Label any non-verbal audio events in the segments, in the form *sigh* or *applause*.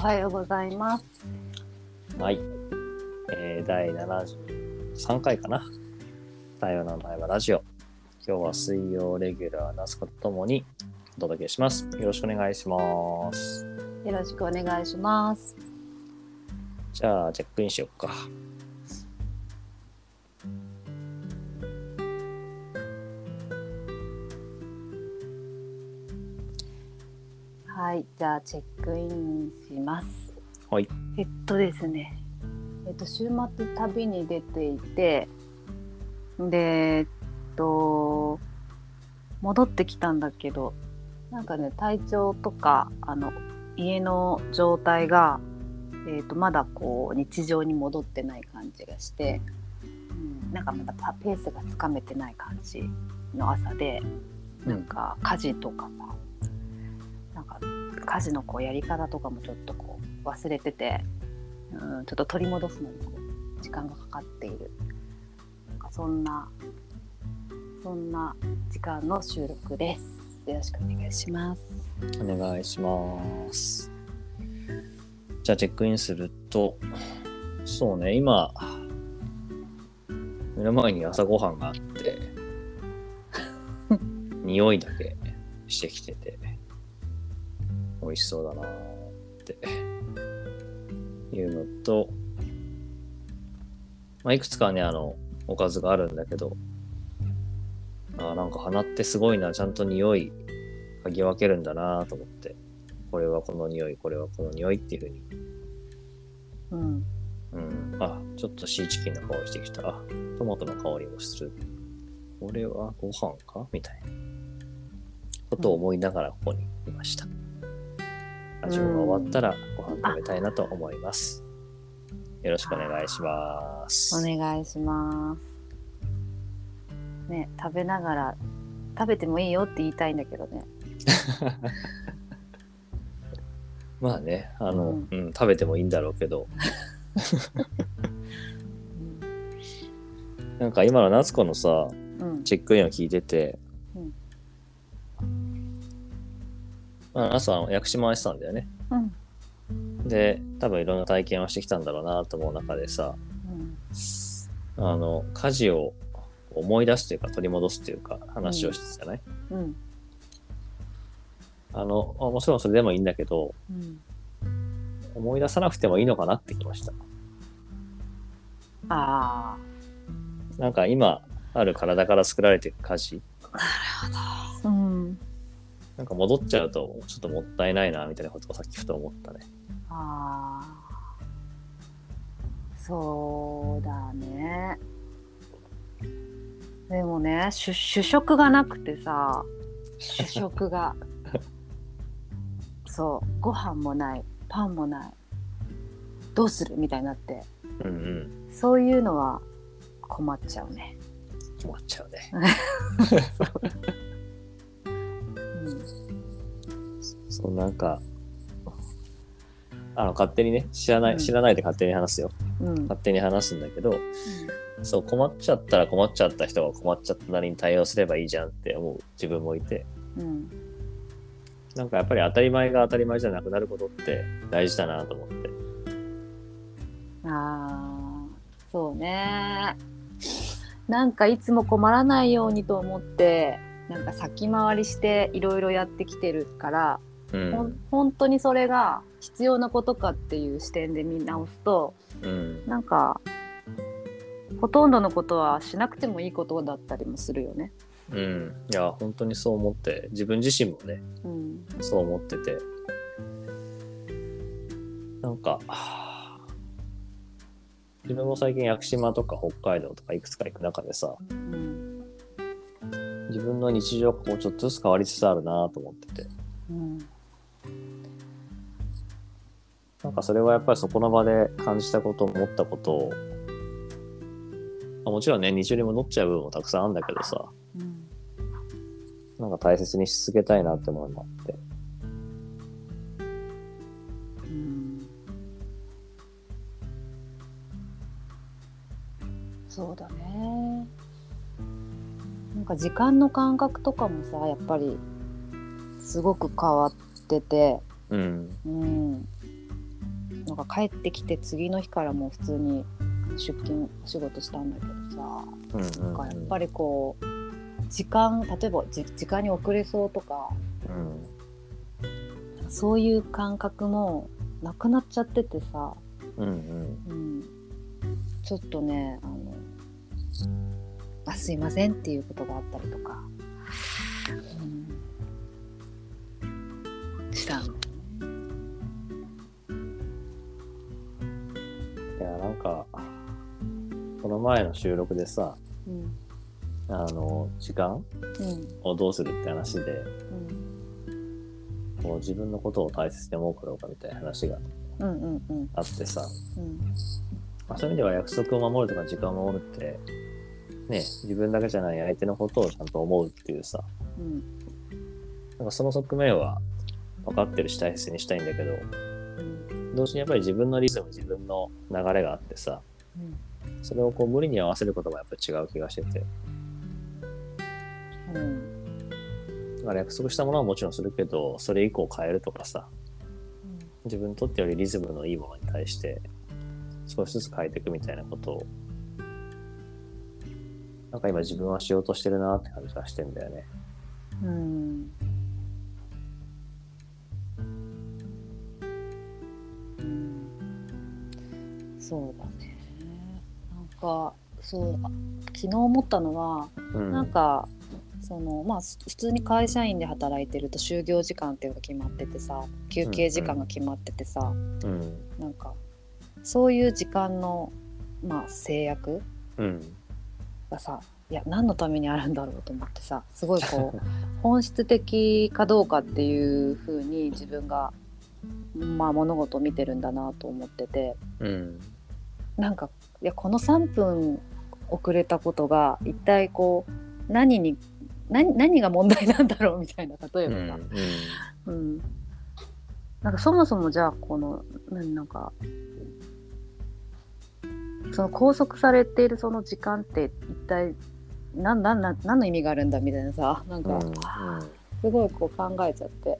はようございます。はい。えー、第73回かな。太陽の前はラジオ。今日は水曜レギュラーなすことともにお届けします。よろしくお願いします。よろしくお願いします。じゃあ、チェックインしよっか。はい、じゃあチェックインします。はい。えっとですね、えっと週末旅に出ていて、で、えっと戻ってきたんだけど、なんかね体調とかあの家の状態がえっとまだこう日常に戻ってない感じがして、うん、なんかまだパペースがつかめてない感じの朝で、なんか家事とかさ、家事のこうやり方とかもちょっとこう忘れてて、うん、ちょっと取り戻すのにこう時間がかかっているなんかそんなそんな時間の収録です。よろしくお願いします。お願いします。じゃあ、チェックインすると、そうね、今、目の前に朝ごはんがあって、*laughs* 匂いだけしてきてて、美味しそうだなーって。いうのと、まあ、いくつかね、あの、おかずがあるんだけど、あーなんか鼻ってすごいな、ちゃんと匂い嗅ぎ分けるんだなと思って、これはこの匂い、これはこの匂いっていうふうに、うん、うん、あ、ちょっとシーチキンの香りしてきた。あトマトの香りもする。これはご飯か？みたいなことを思いながらここにいました。ラジオが終わったらご飯食べたいなと思います。よろしくお願いします。お願いします。ね食べながら食べてもいいよって言いたいんだけどね。*laughs* まあね、あの、ううん、食べてもいいんだろうけど、なんか今の夏子のさ、うん、チェックインを聞いてて、朝は屋久島にしてたんだよね。うん、で、多分いろんな体験をしてきたんだろうなと思う中でさ、うん、あの、家事を思い出すというか取り戻すというか話をしてたじゃない、うん、あの、あもちろんそれでもいいんだけど、うん。思い出さなくてもいいのかなってきました。あなんか今ある体から作られていく家事、あ、うん、なんか戻っちゃうとちょっともったいないなみたいなことをさっきふと思ったね。ああ、そうだね。でもね、主主食がなくてさ、主食が。*laughs* そう、ご飯もない、パンもない。どうするみたいになって、うんうん。そういうのは困っちゃうね。困っちゃうね。*laughs* そうなんか、あの勝手にね、知らない、うん知らないで勝手に話すよ。うん、勝手に話すんだけど、そう困っちゃったら困っちゃった人が困っちゃったなりに対応すればいいじゃんって思う自分もいて。うん、なんかやっぱり当たり前が当たり前じゃなくなることって大事だなと思って。ああ、そうね。なんかいつも困らないようにと思って、なんか先回りしていろいろやってきてるから、うほんん。本当にそれが必要なことかっていう視点で見直すと、うん。なんかほとんどのことはしなくてもいいことだったりもするよね。うん。いや本当にそう思って自分自身もねうん、そう思ってて。なんかはあ自分も最近屋久島とか北海道とかいくつか行く中でさうん、自分の日常がこうちょっとずつ変わりつつあるなと思ってて。うん、なんかそれはやっぱりそこの場で感じたこと思ったことを、まあもちろんね、日常に戻っちゃう部分もたくさんあるんだけどさ、うん、なんか大切にし続けたいなって思いもあって。うん。そうだね。なんか時間の感覚とかもさ、やっぱりすごく変わってて、うん。うん、か帰ってきて次の日からもう普通に出勤仕事したんだけどさ。うんうん。なんかやっぱりこう時間例えばじ時間に遅れそうとか。うん。そういう感覚もなくなっちゃっててさ、うんうん。うん、ちょっとねあのあすいませんっていうことがあったりとか、うん、したの？いやなんかこの前の収録でさうん。あの時間うん。をどうするって話でうん。こう自分のことを大切に思うかどうかみたいな話があってさ、うん。まあ、そういう意味では約束を守るとか時間を守るってね自分だけじゃない相手のことをちゃんと思うっていうさ。うん。なんかその側面は分かってるし大切にしたいんだけどうん。同時にやっぱり自分のリズム自分の流れがあってさそれをこう無理に合わせることもやっぱり違う気がしてて。うん。だから約束したものはもちろんするけどそれ以降変えるとかさ自分にとってよりリズムのいいものに対して少しずつ変えていくみたいなことをなんか今自分はしようとしてるなって感じがしてんだよね。うんうんそうだねなんかそうあ昨日思ったのはうん。なんかそのまあす普通に会社員で働いてると就業時間っていうのが決まっててさ休憩時間が決まっててさ、うん。なんかそういう時間の、まあ、制約うん。がさいや何のためにあるんだろうと思ってさすごいこう *laughs* 本質的かどうかっていうふうに自分が、まあ、物事を見てるんだなと思っててうん。なんかいやこの3分遅れたことが一体こう何に何何が問題なんだろうみたいな例えうん。ばさ、うんなんかそもそもじゃあこの何なんかその拘束されているその時間って一体何何何何の意味があるんだみたいなさなんかうん。すごいこう考えちゃって、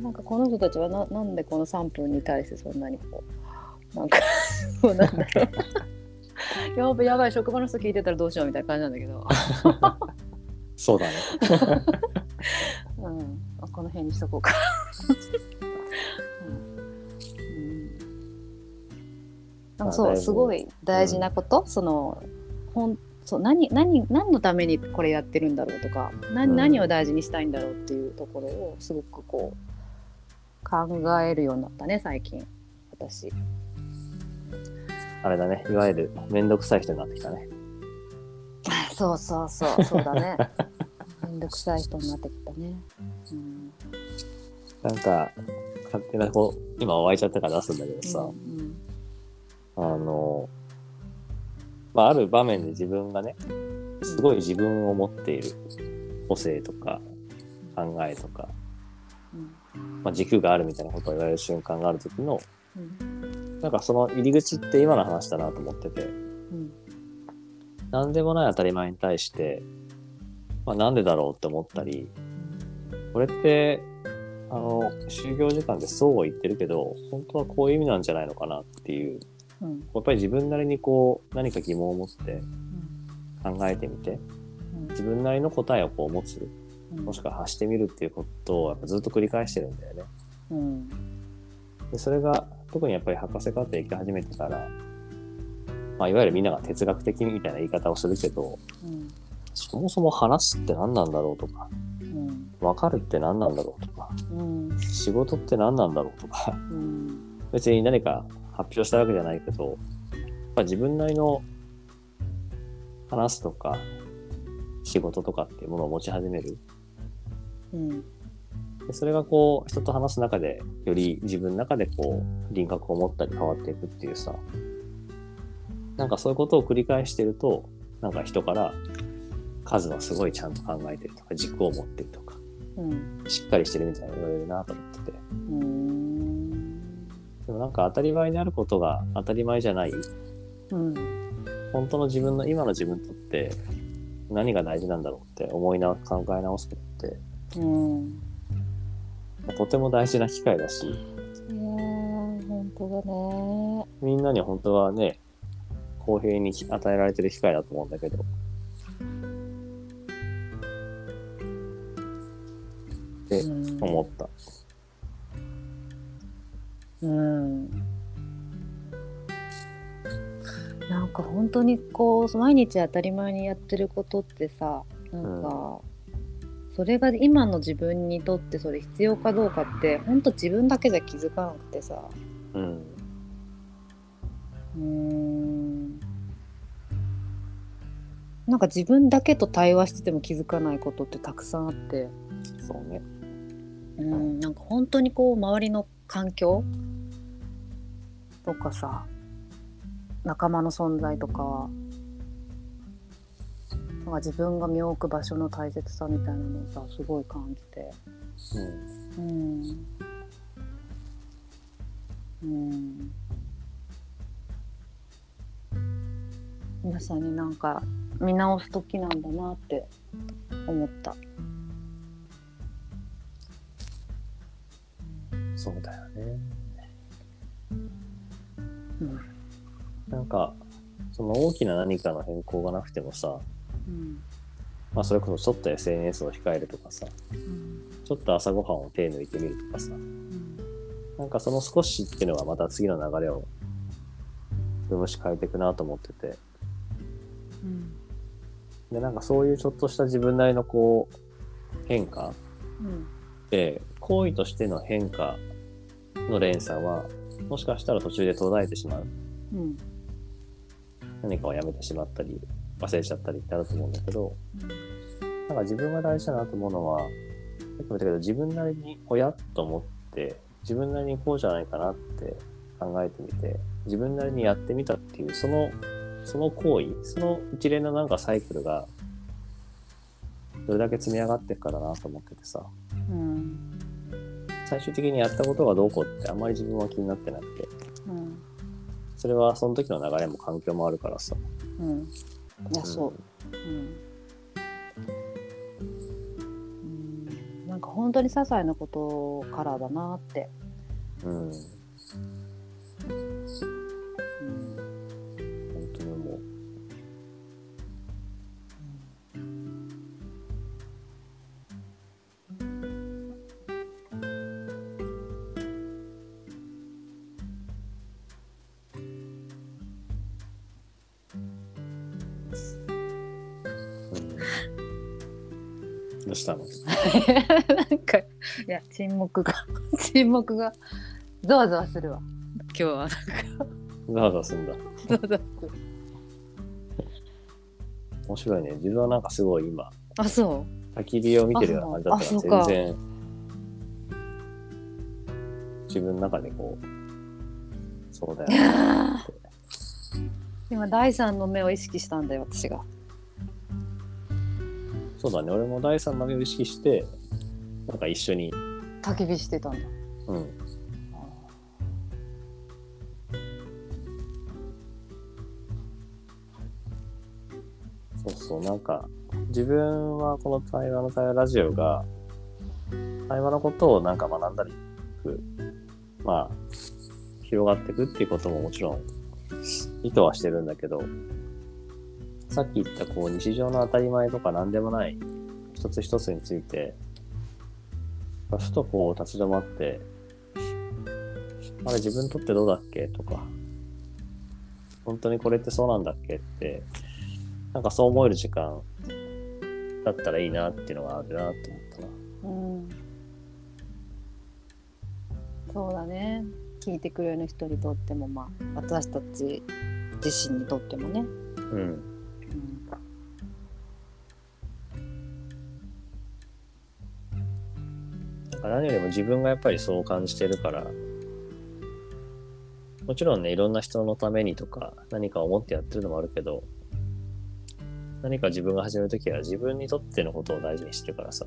なんかこの人たちはななんでこの3分に対してそんなにこうなんかそうなんだ *laughs* やばいやばい職場の人聞いてたらどうしようみたいな感じなんだけど、そうだね。うん、あこの辺にしとこうか。うん。うん。そうすごい大事なこと、そのほんそう何何何のためにこれやってるんだろうとか何,、うん。何を大事にしたいんだろうっていうところをすごくこう考えるようになったね最近。私。あれだね。いわゆるめんどくさい人になってきたね。*laughs* そうそうそうそうだね。*laughs* めんどくさい人になってきたね。うんなんか、勝手な、こう、今湧いちゃったから出すんだけどさ、うんあの、まあ、ある場面で自分がね、すごい自分を持っている個性とか考えとか、うんまあ、軸があるみたいなことを言われる瞬間がある時の、うんなんかその入り口って今の話だなと思ってて、うん何でもない当たり前に対して、まあ、なんでだろうって思ったり、これって、あの、就業時間でそうは言ってるけど、本当はこういう意味なんじゃないのかなっていう、うんやっぱり自分なりにこう、何か疑問を持って考えてみて、自分なりの答えをこう持つ、うんもしくは発してみるっていうことをやっぱずっと繰り返してるんだよね。うん。でそれが特にやっぱり博士課程行き始めてから、まあ、いわゆるみんなが哲学的みたいな言い方をするけど、うんそもそも話すって何なんだろうとか、うん。分かるって何なんだろうとか、うん。仕事って何なんだろうとか、うん。別に何か発表したわけじゃないけど、やっぱ自分なりの話すとか、仕事とかっていうものを持ち始める。うんでそれがこう、人と話す中で、より自分の中でこう、輪郭を持ったり変わっていくっていうさ、なんかそういうことを繰り返してると、なんか人から、数はすごいちゃんと考えてるとか、軸を持ってるとか、うん。しっかりしてるみたいに言われるなと思ってて。うん。でもなんか当たり前にあることが当たり前じゃない、うん。本当の自分の今の自分にとって何が大事なんだろうって思いな考え直すことってうんとても大事な機会だし、いやー本当だね。みんなに本当はね、公平に与えられてる機会だと思うんだけど。ってうん思った。うん。なんか本当にこう毎日当たり前にやってることってさなんか、それが今の自分にとってそれ必要かどうかって本当自分だけじゃ気づかなくてさうん。うーんなんか自分だけと対話してても気づかないことってたくさんあって。そうね。うん、なんか本当にこう周りの環境とかさ仲間の存在とかなんか自分が身を置く場所の大切さみたいなのをさすごい感じてうん。うんうん皆さんになんか見直す時なんだなって思った。そうだよね。うんなんか、その大きな何かの変更がなくてもさ、うん。まあそれこそちょっと SNS を控えるとかさ、うんちょっと朝ごはんを手抜いてみるとかさ、うんなんかその少しっていうのがまた次の流れを生むし変えていくなと思ってて、うん。で、なんかそういうちょっとした自分なりのこう、変化うん。で、行為としての変化の連鎖は、もしかしたら途中で途絶えてしまう。うん。何かをやめてしまったり、忘れちゃったりってあると思うんだけど、なんか自分が大事だなと思うのは、さっきも言ったけど、自分なりに親と思って、自分なりにこうじゃないかなって考えてみて、自分なりにやってみたっていう、その、その行為、その一連のなんかサイクルが、どれだけ積み上がっていくかだなと思っててさ、うん。最終的にやったことがどうこうってあんまり自分は気になってなくて、うん。それはその時の流れも環境もあるからさ。うんいやそう。うん。うん。なんか本当に些細なことからだなって、うん。どうしたの？*laughs* なんかいや沈黙が。*laughs* 沈黙が。ゾワゾワするわ。今日はなんか。ざわざわすんだ。ゾワゾワする。面白いね。自分はなんかすごい今、あそ焚き火を見てるような感じだったら全然、自分の中でこう、そうだよ。*laughs* 今第三の目を意識したんだよ私がそうだね。俺も第三の目を意識して、なんか一緒に、焚き火してたんだうん。そうそう、なんか、自分はこの対話の対話ラジオが、対話のことをなんか学んだりく、まあ、広がっていくっていうことももちろん意図はしてるんだけど、さっき言ったこう日常の当たり前とか何でもない一つ一つについて、ふとこう立ち止まって、あれ自分にとってどうだっけ？とか、本当にこれってそうなんだっけって、なんかそう思える時間だったらいいなっていうのがあるなって思ったな。うんそうだね聞いてくれる人にとってもまあ私たち自身にとってもね、うん。か何よりも自分がやっぱりそう感じてるから、もちろんね、いろんな人のためにとか、何か思ってやってるのもあるけど、何か自分が始めるときは自分にとってのことを大事にしてるからさ、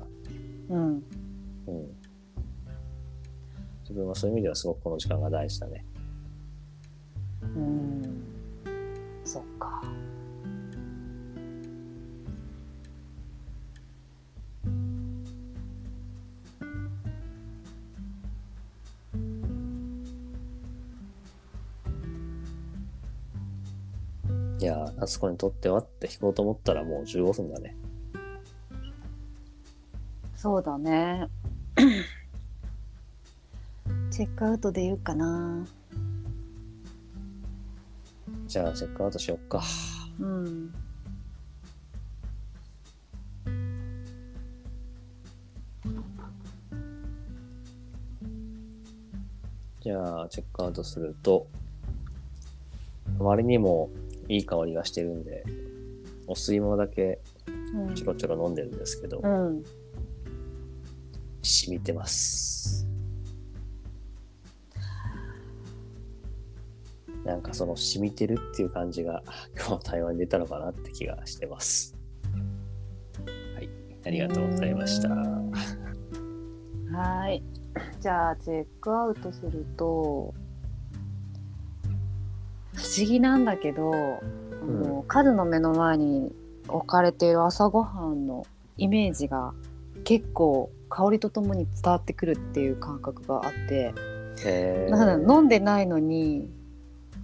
うん、うん。自分はそういう意味ではすごくこの時間が大事だね。うん、そっかいやー、夏子にとってはって弾こうと思ったらもう15分だね。そうだね *clears throat* チェックアウトで言うかなじゃあ、チェックアウトしよっか。うんじゃあ、チェックアウトすると、あまりにもいい香りがしてるんで、お吸い物だけうんちょろちょろ飲んでるんですけど、うん染みてます。なんかその染みてるっていう感じが *laughs* 今日の対話に出たのかなって気がしてます。はい、ありがとうございました。うんはいじゃあチェックアウトすると不思議なんだけど、あのカズの目の前に置かれている朝ごはんのイメージが結構香りとともに伝わってくるっていう感覚があってなんか飲んでないのに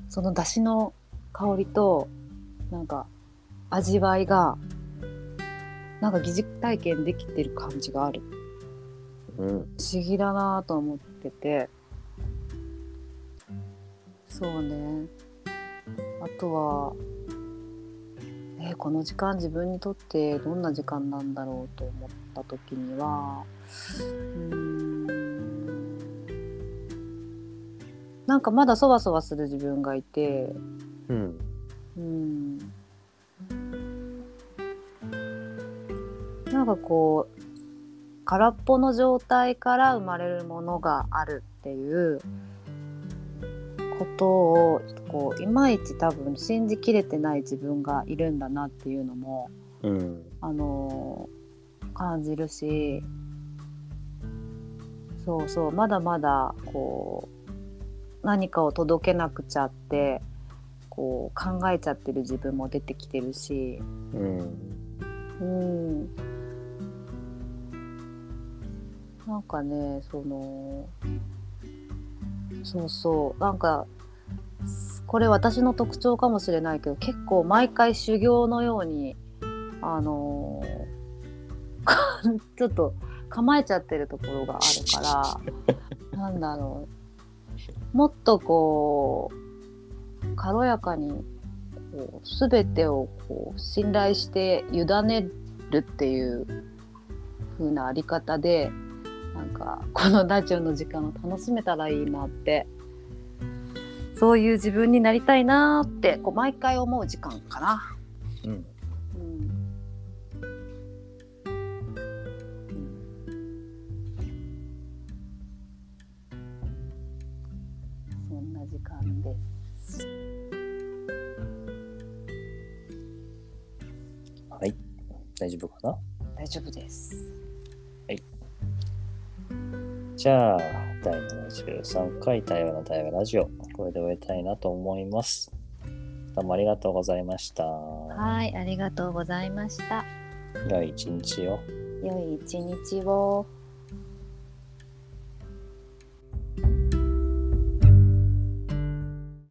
その出汁の香りとなんか味わいがなんか疑似体験できてる感じがある。うん、不思議だなと思ってて。そうねあとはえーこの時間自分にとってどんな時間なんだろうと思った時にはうんなんかまだそわそわする自分がいてうん、うんなんかこう空っぽの状態から生まれるものがあるっていうことをこういまいち多分信じきれてない自分がいるんだなっていうのもうん、あの感じるしそうそうまだまだこう何かを届けなくちゃってこう考えちゃってる自分も出てきてるし、うん、うん、なんかねそのそうそうなんかこれ私の特徴かもしれないけど結構毎回修行のようにあのー *laughs* ちょっと構えちゃってるところがあるからなんだろう。もっとこう軽やかにこう全てをこう信頼して委ねるっていう風なあり方でなんかこのラジオの時間を楽しめたらいいなってそういう自分になりたいなってこう毎回思う時間かな。うん、うんそんな時間です。はい、大丈夫かな？大丈夫です。じゃあ、第73回対話の対話ラジオ、これで終えたいなと思います。どうもありがとうございました。はい、ありがとうございました。良い一日を。良い一日を。